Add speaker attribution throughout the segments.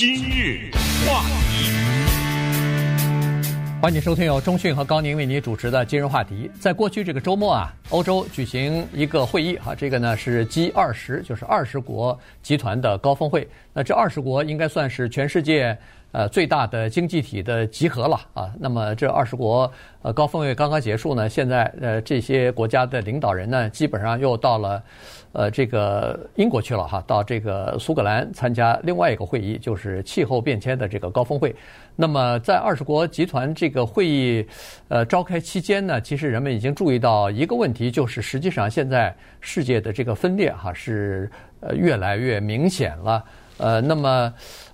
Speaker 1: 今日话题，
Speaker 2: 欢迎收听由中讯和高宁为您主持的今日话题。在过去这个周末啊，欧洲举行一个会议哈，这个呢是 G 二十，就是二十国集团的高峰会。那这二十国应该算是全世界。呃，最大的经济体的集合了啊。那么这二十国呃高峰会刚刚结束呢，现在呃这些国家的领导人呢，基本上又到了呃这个英国去了哈，到这个苏格兰参加另外一个会议，就是气候变迁的这个高峰会。那么在二十国集团这个会议呃召开期间呢，其实人们已经注意到一个问题，就是实际上现在世界的这个分裂哈是呃越来越明显了。呃，那么。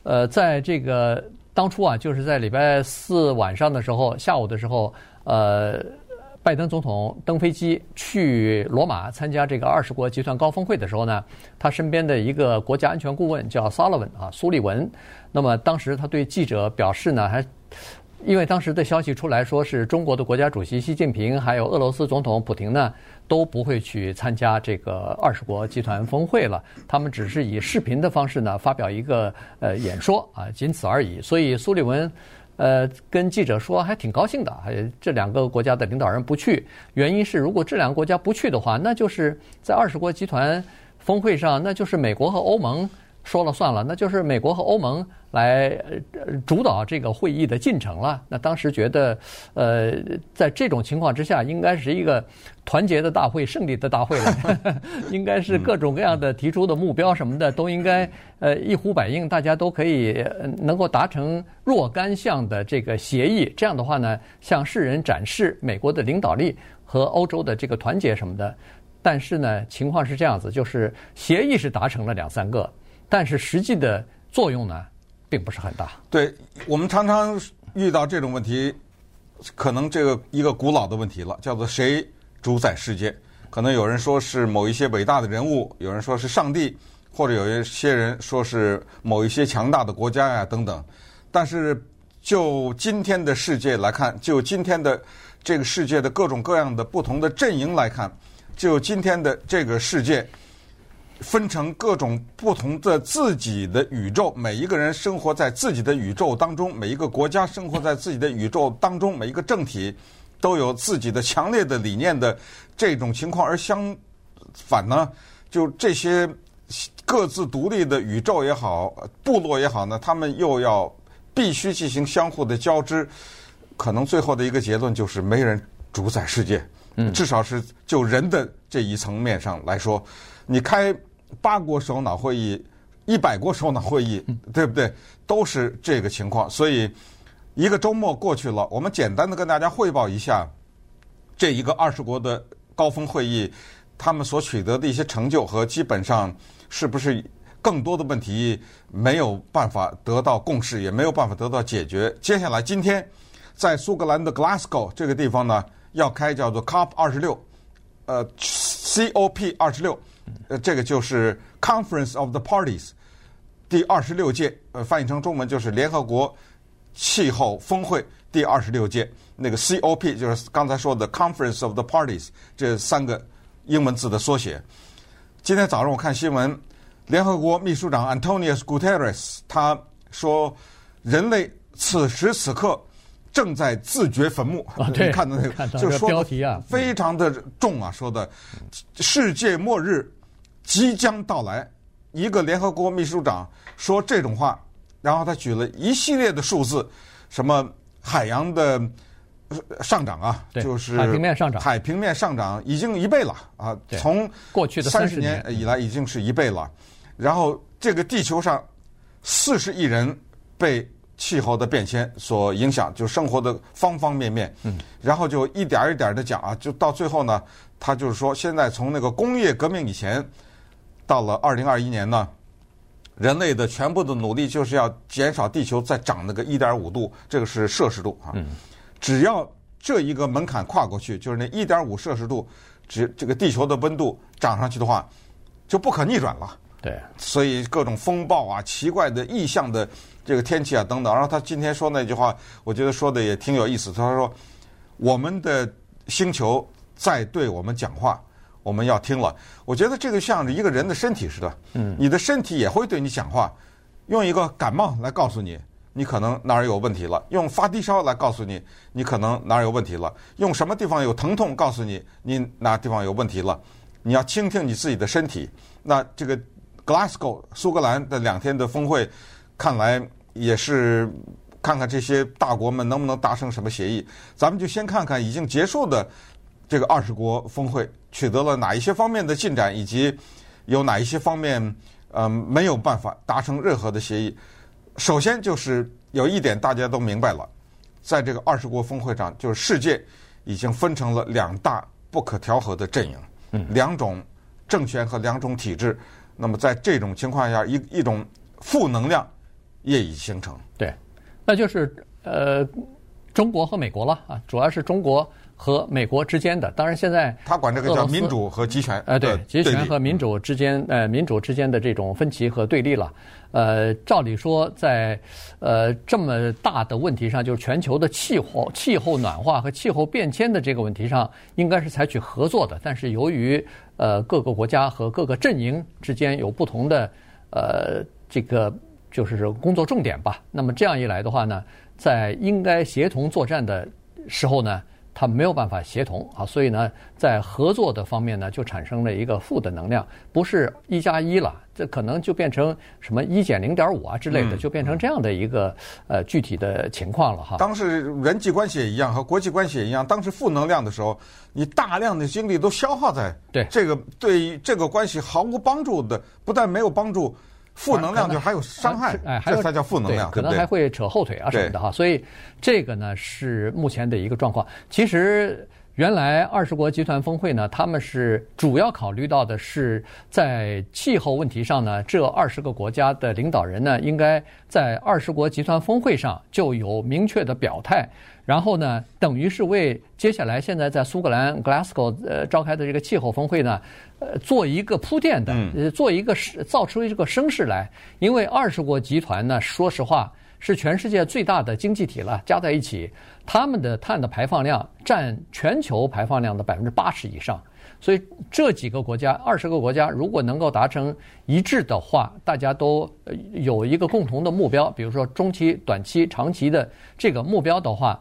Speaker 2: 呃，在这个当初啊，就是在礼拜四晚上的时候，下午的时候，呃，拜登总统登飞机去罗马参加这个二十国集团高峰会的时候呢，他身边的一个国家安全顾问叫 salvan 啊，苏利文。那么当时他对记者表示呢，还。因为当时的消息出来说是中国的国家主席习近平还有俄罗斯总统普京呢都不会去参加这个二十国集团峰会了，他们只是以视频的方式呢发表一个呃演说啊，仅此而已。所以苏利文呃跟记者说还挺高兴的，还这两个国家的领导人不去，原因是如果这两个国家不去的话，那就是在二十国集团峰会上，那就是美国和欧盟。说了算了，那就是美国和欧盟来主导这个会议的进程了。那当时觉得，呃，在这种情况之下，应该是一个团结的大会、胜利的大会了。应该是各种各样的提出的目标什么的都应该呃一呼百应，大家都可以能够达成若干项的这个协议。这样的话呢，向世人展示美国的领导力和欧洲的这个团结什么的。但是呢，情况是这样子，就是协议是达成了两三个。但是实际的作用呢，并不是很大。
Speaker 3: 对，我们常常遇到这种问题，可能这个一个古老的问题了，叫做谁主宰世界？可能有人说是某一些伟大的人物，有人说是上帝，或者有一些人说是某一些强大的国家呀等等。但是就今天的世界来看，就今天的这个世界的各种各样的不同的阵营来看，就今天的这个世界。分成各种不同的自己的宇宙，每一个人生活在自己的宇宙当中，每一个国家生活在自己的宇宙当中，每一个政体都有自己的强烈的理念的这种情况。而相反呢，就这些各自独立的宇宙也好，部落也好呢，他们又要必须进行相互的交织。可能最后的一个结论就是没人主宰世界，嗯，至少是就人的这一层面上来说，你开。八国首脑会议，一百国首脑会议，对不对？都是这个情况。所以，一个周末过去了，我们简单的跟大家汇报一下，这一个二十国的高峰会议，他们所取得的一些成就和基本上是不是更多的问题没有办法得到共识，也没有办法得到解决。接下来今天在苏格兰的 Glasgow 这个地方呢，要开叫做 COP 二十六，呃，COP 二十六。呃，这个就是 Conference of the Parties，第二十六届，呃，翻译成中文就是联合国气候峰会第二十六届。那个 COP 就是刚才说的 Conference of the Parties 这三个英文字的缩写。今天早上我看新闻，联合国秘书长 Antonius Guterres 他说，人类此时此刻正在自掘坟墓。
Speaker 2: 啊，对，
Speaker 3: 看到那个，就说标题啊，非常的重啊，说的世界末日。即将到来，一个联合国秘书长说这种话，然后他举了一系列的数字，什么海洋的上涨啊，就是
Speaker 2: 海平面上涨，
Speaker 3: 海平面上涨已经一倍了啊，从
Speaker 2: 过去的
Speaker 3: 三十年以来已经是一倍了。然后这个地球上四十亿人被气候的变迁所影响，就生活的方方面面。嗯，然后就一点一点的讲啊，就到最后呢，他就是说，现在从那个工业革命以前。到了二零二一年呢，人类的全部的努力就是要减少地球再涨那个一点五度，这个是摄氏度啊。嗯只要这一个门槛跨过去，就是那一点五摄氏度，只这个地球的温度涨上去的话，就不可逆转了。
Speaker 2: 对，
Speaker 3: 所以各种风暴啊、奇怪的异象的这个天气啊等等。然后他今天说那句话，我觉得说的也挺有意思。他说：“我们的星球在对我们讲话。”我们要听了，我觉得这个像是一个人的身体似的，嗯，你的身体也会对你讲话，用一个感冒来告诉你，你可能哪儿有问题了；用发低烧来告诉你，你可能哪儿有问题了；用什么地方有疼痛告诉你，你哪地方有问题了。你要倾听你自己的身体。那这个 Glasgow 苏格兰的两天的峰会，看来也是看看这些大国们能不能达成什么协议。咱们就先看看已经结束的这个二十国峰会取得了哪一些方面的进展，以及有哪一些方面。呃，没有办法达成任何的协议。首先就是有一点大家都明白了，在这个二十国峰会上，就是世界已经分成了两大不可调和的阵营，嗯，两种政权和两种体制。那么在这种情况下，一一种负能量业已形成。
Speaker 2: 对，那就是呃，中国和美国了啊，主要是中国。和美国之间的，当然现在
Speaker 3: 他管这个叫民主和集权，
Speaker 2: 呃，对，集权和民主之间，呃，民主之间的这种分歧和对立了。呃，照理说，在呃这么大的问题上，就是全球的气候、气候暖化和气候变迁的这个问题上，应该是采取合作的。但是由于呃各个国家和各个阵营之间有不同的呃这个就是工作重点吧，那么这样一来的话呢，在应该协同作战的时候呢。他没有办法协同啊，所以呢，在合作的方面呢，就产生了一个负的能量，不是一加一了，这可能就变成什么一减零点五啊之类的，就变成这样的一个呃具体的情况了哈。
Speaker 3: 当时人际关系也一样，和国际关系也一样，当时负能量的时候，你大量的精力都消耗在对这个对这个关系毫无帮助的，不但没有帮助。负能量就还有伤害，
Speaker 2: 哎，
Speaker 3: 还有才叫负能量，
Speaker 2: 可能还会扯后腿啊什么的哈。所以这个呢是目前的一个状况。其实原来二十国集团峰会呢，他们是主要考虑到的是在气候问题上呢，这二十个国家的领导人呢，应该在二十国集团峰会上就有明确的表态。然后呢，等于是为接下来现在在苏格兰 Glasgow 呃召开的这个气候峰会呢，呃做一个铺垫的，呃做一个造出一个声势来。因为二十国集团呢，说实话是全世界最大的经济体了，加在一起，他们的碳的排放量占全球排放量的百分之八十以上。所以这几个国家，二十个国家如果能够达成一致的话，大家都有一个共同的目标，比如说中期、短期、长期的这个目标的话。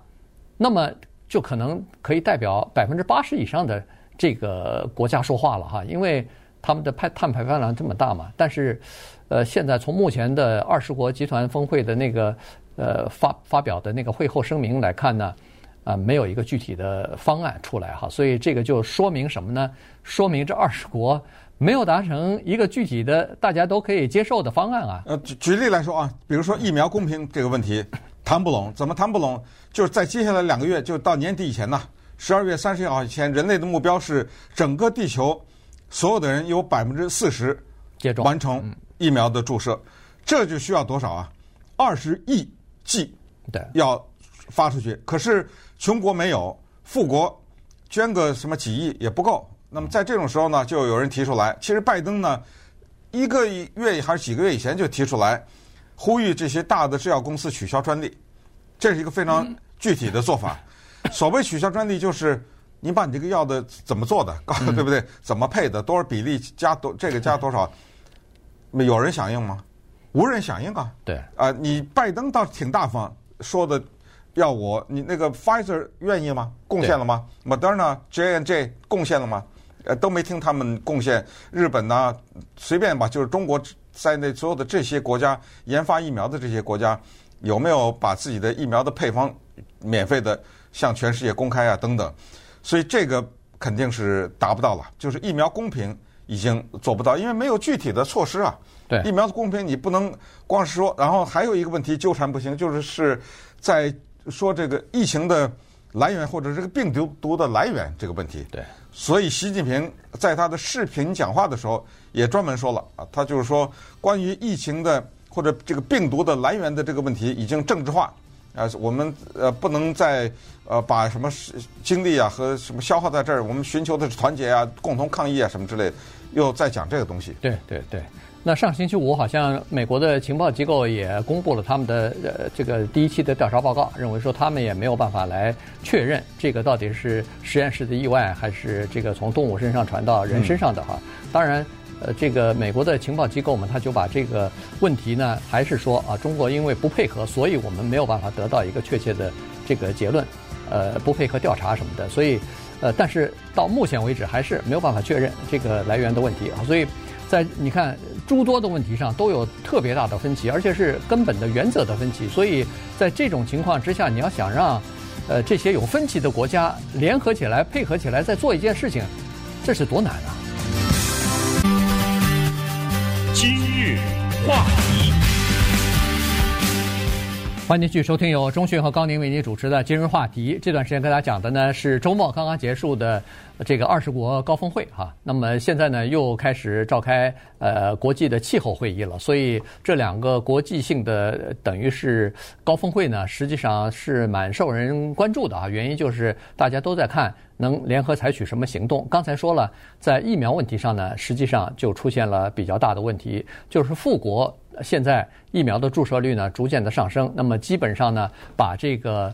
Speaker 2: 那么就可能可以代表百分之八十以上的这个国家说话了哈，因为他们的排碳排放量这么大嘛。但是，呃，现在从目前的二十国集团峰会的那个呃发发表的那个会后声明来看呢，啊，没有一个具体的方案出来哈，所以这个就说明什么呢？说明这二十国没有达成一个具体的大家都可以接受的方案啊。
Speaker 3: 呃，举举例来说啊，比如说疫苗公平这个问题。谈不拢，怎么谈不拢？就是在接下来两个月，就到年底以前呢，十二月三十一号以前，人类的目标是整个地球所有的人有百分之四十接种完成疫苗的注射，这就需要多少啊？二十亿剂，对，要发出去。可是穷国没有，富国捐个什么几亿也不够。那么在这种时候呢，就有人提出来，其实拜登呢，一个月还是几个月以前就提出来。呼吁这些大的制药公司取消专利，这是一个非常具体的做法。所谓取消专利，就是你把你这个药的怎么做的，告诉 对不对？怎么配的，多少比例加多，这个加多少？有人响应吗？无人响应啊。
Speaker 2: 对。
Speaker 3: 啊，你拜登倒是挺大方，说的要我，你那个 Pfizer 愿意吗？贡献了吗？Moderna、J n J 贡献了吗？呃，都没听他们贡献。日本呢，随便吧，就是中国。在内所有的这些国家研发疫苗的这些国家，有没有把自己的疫苗的配方免费的向全世界公开啊？等等，所以这个肯定是达不到了。就是疫苗公平已经做不到，因为没有具体的措施啊。
Speaker 2: 对，
Speaker 3: 疫苗的公平你不能光是说，然后还有一个问题纠缠不清，就是是在说这个疫情的来源或者这个病毒毒的来源这个问题。
Speaker 2: 对，
Speaker 3: 所以习近平在他的视频讲话的时候。也专门说了啊，他就是说，关于疫情的或者这个病毒的来源的这个问题已经政治化，啊，我们呃不能再呃把什么精力啊和什么消耗在这儿，我们寻求的是团结啊，共同抗疫啊什么之类的，又在讲这个东西。
Speaker 2: 对对对，那上星期五好像美国的情报机构也公布了他们的呃这个第一期的调查报告，认为说他们也没有办法来确认这个到底是实验室的意外还是这个从动物身上传到人身上的哈，当然。呃，这个美国的情报机构嘛，他就把这个问题呢，还是说啊，中国因为不配合，所以我们没有办法得到一个确切的这个结论，呃，不配合调查什么的，所以，呃，但是到目前为止还是没有办法确认这个来源的问题啊，所以在你看诸多的问题上都有特别大的分歧，而且是根本的原则的分歧，所以在这种情况之下，你要想让呃这些有分歧的国家联合起来、配合起来再做一件事情，这是多难啊！
Speaker 1: 是话题，
Speaker 2: 欢迎继续收听由钟讯和高宁为您主持的《今日话题》。这段时间跟大家讲的呢是周末刚刚结束的这个二十国高峰会哈。那么现在呢又开始召开呃国际的气候会议了，所以这两个国际性的等于是高峰会呢，实际上是蛮受人关注的啊。原因就是大家都在看。能联合采取什么行动？刚才说了，在疫苗问题上呢，实际上就出现了比较大的问题，就是富国现在疫苗的注射率呢逐渐的上升，那么基本上呢，把这个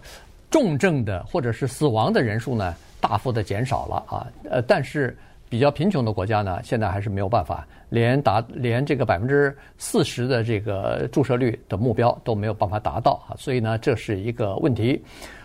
Speaker 2: 重症的或者是死亡的人数呢大幅的减少了啊。呃，但是比较贫穷的国家呢，现在还是没有办法连达连这个百分之四十的这个注射率的目标都没有办法达到啊，所以呢，这是一个问题。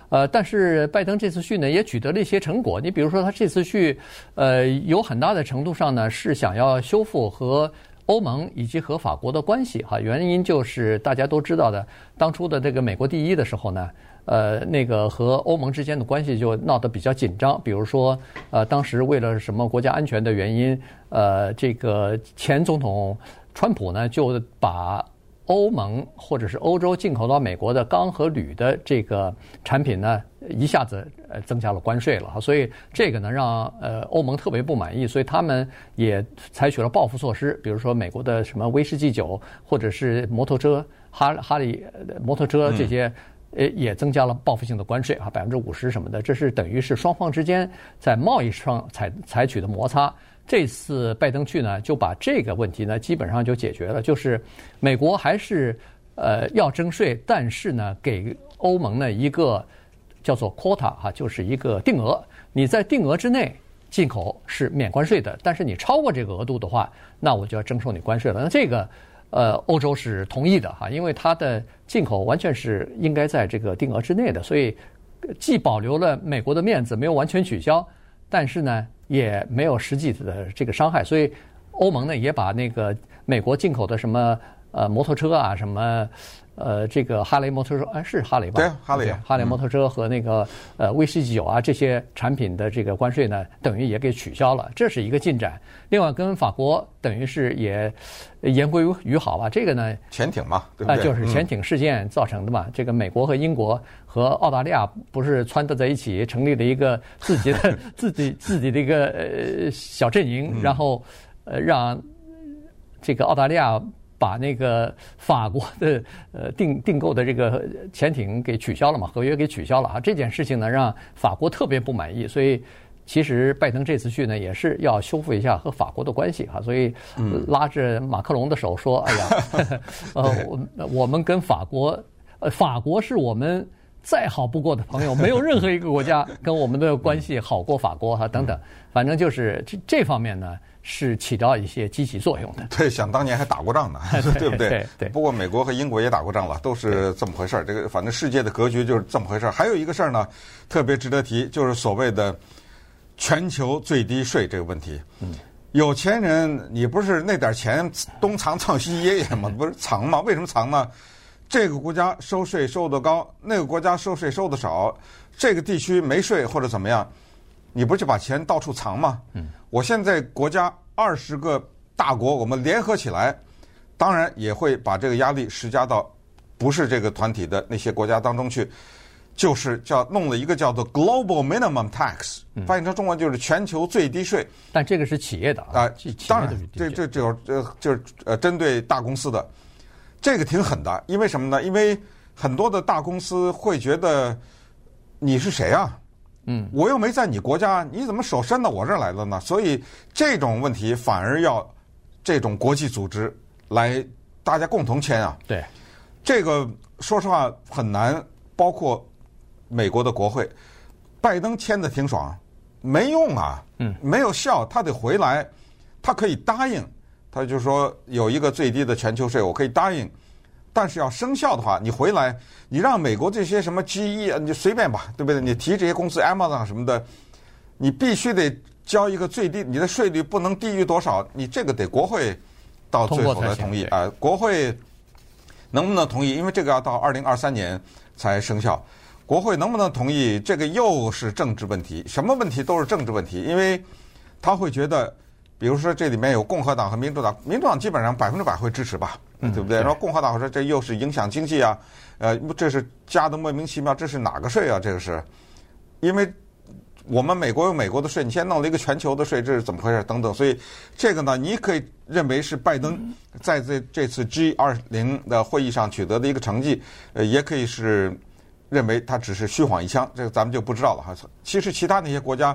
Speaker 2: 呃，但是拜登这次去呢，也取得了一些成果。你比如说，他这次去，呃，有很大的程度上呢，是想要修复和欧盟以及和法国的关系哈。原因就是大家都知道的，当初的这个美国第一的时候呢，呃，那个和欧盟之间的关系就闹得比较紧张。比如说，呃，当时为了什么国家安全的原因，呃，这个前总统川普呢就把。欧盟或者是欧洲进口到美国的钢和铝的这个产品呢，一下子呃增加了关税了哈，所以这个呢让呃欧盟特别不满意，所以他们也采取了报复措施，比如说美国的什么威士忌酒或者是摩托车哈哈利摩托车这些，呃也增加了报复性的关税啊，百分之五十什么的，这是等于是双方之间在贸易上采采取的摩擦。这次拜登去呢，就把这个问题呢基本上就解决了，就是美国还是呃要征税，但是呢给欧盟呢一个叫做 quota 哈，就是一个定额，你在定额之内进口是免关税的，但是你超过这个额度的话，那我就要征收你关税了。那这个呃欧洲是同意的哈，因为它的进口完全是应该在这个定额之内的，所以既保留了美国的面子，没有完全取消，但是呢。也没有实际的这个伤害，所以欧盟呢也把那个美国进口的什么呃摩托车啊什么呃这个哈雷摩托车哎是哈雷吧？
Speaker 3: 对，哈雷
Speaker 2: 哈雷摩托车和那个呃威士忌酒啊这些产品的这个关税呢，等于也给取消了，这是一个进展。另外跟法国等于是也言归于好吧，这个呢
Speaker 3: 潜艇嘛，对不对？
Speaker 2: 就是潜艇事件造成的嘛。这个美国和英国和澳大利亚不是撺掇在一起，成立了一个自己的 自己自己的一个呃小阵营，然后呃让这个澳大利亚把那个法国的呃订订购的这个潜艇给取消了嘛，合约给取消了啊。这件事情呢让法国特别不满意，所以。其实拜登这次去呢，也是要修复一下和法国的关系哈，所以拉着马克龙的手说：“哎呀，呃，我我们跟法国，呃，法国是我们再好不过的朋友，没有任何一个国家跟我们的关系好过法国哈，等等，反正就是这这方面呢是起到一些积极作用的。
Speaker 3: 对，想当年还打过仗呢，对不对？
Speaker 2: 对对。
Speaker 3: 不过美国和英国也打过仗了，都是这么回事儿。这个反正世界的格局就是这么回事儿。还有一个事儿呢，特别值得提，就是所谓的。全球最低税这个问题，有钱人你不是那点钱东藏藏西掖掖吗？不是藏吗？为什么藏呢？这个国家收税收得高，那个国家收税收得少，这个地区没税或者怎么样，你不就把钱到处藏吗？嗯我现在国家二十个大国，我们联合起来，当然也会把这个压力施加到不是这个团体的那些国家当中去。就是叫弄了一个叫做 Global Minimum Tax，翻译成中文就是全球最低税。
Speaker 2: 但这个是企业的
Speaker 3: 啊，当然，这这这呃就是呃针对大公司的，这个挺狠的。因为什么呢？因为很多的大公司会觉得你是谁啊？嗯，我又没在你国家，你怎么手伸到我这儿来了呢？所以这种问题反而要这种国际组织来大家共同签啊。
Speaker 2: 对，
Speaker 3: 这个说实话很难，包括。美国的国会，拜登签的挺爽，没用啊，嗯，没有效，他得回来，他可以答应，他就说有一个最低的全球税，我可以答应，但是要生效的话，你回来，你让美国这些什么 GE 啊，你随便吧，对不对？你提这些公司 Amazon 什么的，你必须得交一个最低，你的税率不能低于多少，你这个得国会到最后才同意啊。国会能不能同意？因为这个要到二零二三年才生效。国会能不能同意？这个又是政治问题，什么问题都是政治问题，因为他会觉得，比如说这里面有共和党和民主党，民主党基本上百分之百会支持吧，对不对？然后共和党说这又是影响经济啊，呃，这是加的莫名其妙，这是哪个税啊？这个是，因为我们美国有美国的税，你先弄了一个全球的税，这是怎么回事？等等，所以这个呢，你可以认为是拜登在这这次 G 二零的会议上取得的一个成绩，呃，也可以是。认为他只是虚晃一枪，这个咱们就不知道了哈。其实其他那些国家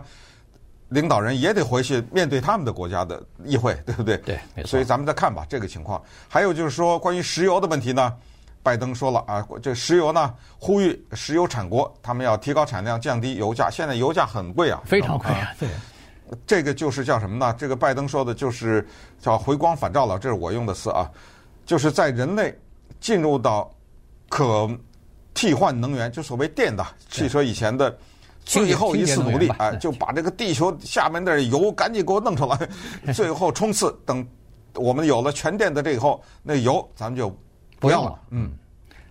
Speaker 3: 领导人也得回去面对他们的国家的议会，对不对？
Speaker 2: 对，没错。
Speaker 3: 所以咱们再看吧，这个情况。还有就是说，关于石油的问题呢，拜登说了啊，这石油呢，呼吁石油产国他们要提高产量，降低油价。现在油价很贵啊，
Speaker 2: 非常贵啊。对，
Speaker 3: 这个就是叫什么呢？这个拜登说的就是叫回光返照了，这是我用的词啊，就是在人类进入到可。替换能源，就所谓电的汽车以前的最后一次努力啊，就把这个地球下面的油赶紧给我弄出来，最后冲刺。等我们有了全电的这以后，那油咱们就不要了。嗯，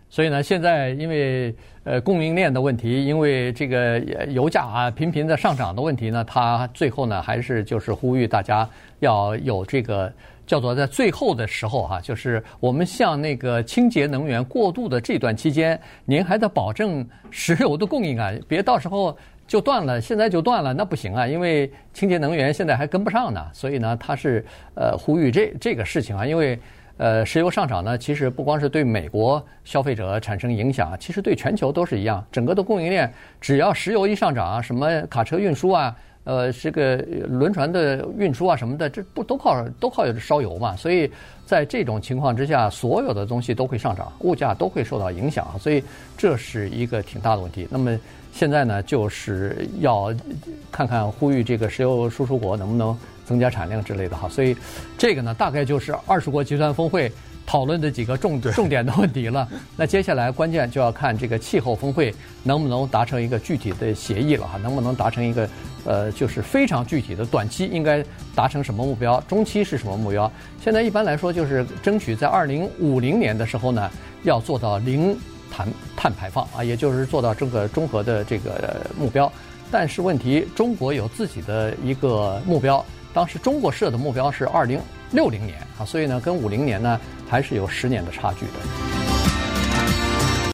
Speaker 2: 所以呢，现在因为呃供应链的问题，因为这个油价啊频频的上涨的问题呢，它最后呢还是就是呼吁大家要有这个。叫做在最后的时候哈，就是我们向那个清洁能源过渡的这段期间，您还得保证石油的供应啊，别到时候就断了，现在就断了，那不行啊，因为清洁能源现在还跟不上呢。所以呢，他是呃呼吁这这个事情啊，因为呃石油上涨呢，其实不光是对美国消费者产生影响，其实对全球都是一样，整个的供应链只要石油一上涨啊，什么卡车运输啊。呃，这个轮船的运输啊什么的，这不都靠都靠烧油嘛？所以在这种情况之下，所有的东西都会上涨，物价都会受到影响，所以这是一个挺大的问题。那么现在呢，就是要看看呼吁这个石油输出国能不能增加产量之类的哈。所以这个呢，大概就是二十国集团峰会。讨论的几个重重点的问题了，那接下来关键就要看这个气候峰会能不能达成一个具体的协议了哈，能不能达成一个呃，就是非常具体的短期应该达成什么目标，中期是什么目标？现在一般来说就是争取在二零五零年的时候呢，要做到零碳碳排放啊，也就是做到这个中和的这个目标。但是问题，中国有自己的一个目标，当时中国设的目标是二零六零年啊，所以呢，跟五零年呢。还是有十年的差距的。